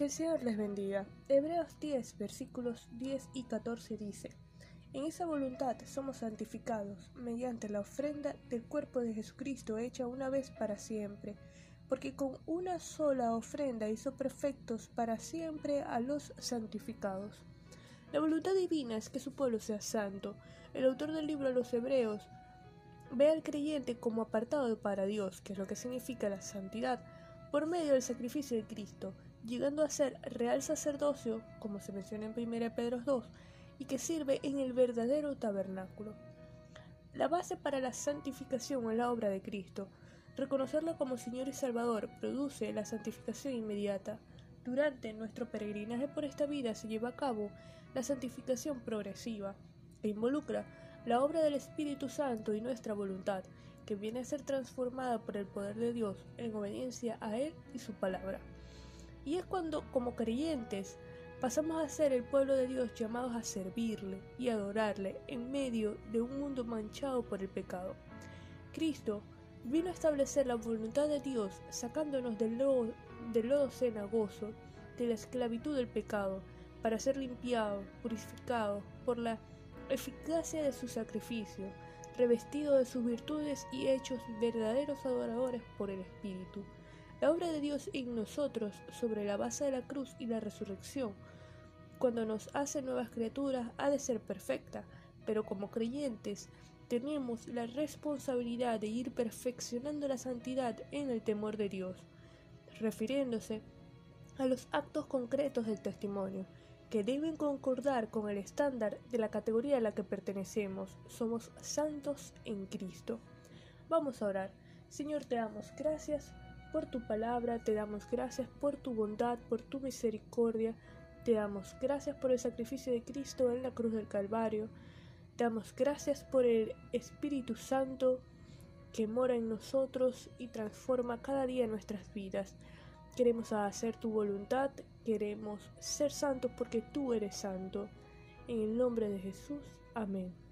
Que el Señor les bendiga. Hebreos 10, versículos 10 y 14 dice, En esa voluntad somos santificados mediante la ofrenda del cuerpo de Jesucristo hecha una vez para siempre, porque con una sola ofrenda hizo perfectos para siempre a los santificados. La voluntad divina es que su pueblo sea santo. El autor del libro a los Hebreos ve al creyente como apartado para Dios, que es lo que significa la santidad, por medio del sacrificio de Cristo, llegando a ser real sacerdocio, como se menciona en 1 Pedro 2, y que sirve en el verdadero tabernáculo. La base para la santificación es la obra de Cristo. Reconocerlo como Señor y Salvador produce la santificación inmediata. Durante nuestro peregrinaje por esta vida se lleva a cabo la santificación progresiva, que involucra la obra del Espíritu Santo y nuestra voluntad, que viene a ser transformada por el poder de Dios en obediencia a Él y su palabra. Y es cuando, como creyentes, pasamos a ser el pueblo de Dios llamados a servirle y adorarle en medio de un mundo manchado por el pecado. Cristo vino a establecer la voluntad de Dios sacándonos del lodo, cenagoso, de la esclavitud del pecado, para ser limpiado, purificado por la eficacia de su sacrificio, revestido de sus virtudes y hechos verdaderos adoradores por el Espíritu. La obra de Dios en nosotros sobre la base de la cruz y la resurrección, cuando nos hace nuevas criaturas, ha de ser perfecta, pero como creyentes tenemos la responsabilidad de ir perfeccionando la santidad en el temor de Dios, refiriéndose a los actos concretos del testimonio, que deben concordar con el estándar de la categoría a la que pertenecemos. Somos santos en Cristo. Vamos a orar. Señor, te damos gracias por tu palabra, te damos gracias por tu bondad, por tu misericordia, te damos gracias por el sacrificio de Cristo en la cruz del Calvario, te damos gracias por el Espíritu Santo que mora en nosotros y transforma cada día nuestras vidas. Queremos hacer tu voluntad, queremos ser santos porque tú eres santo. En el nombre de Jesús, amén.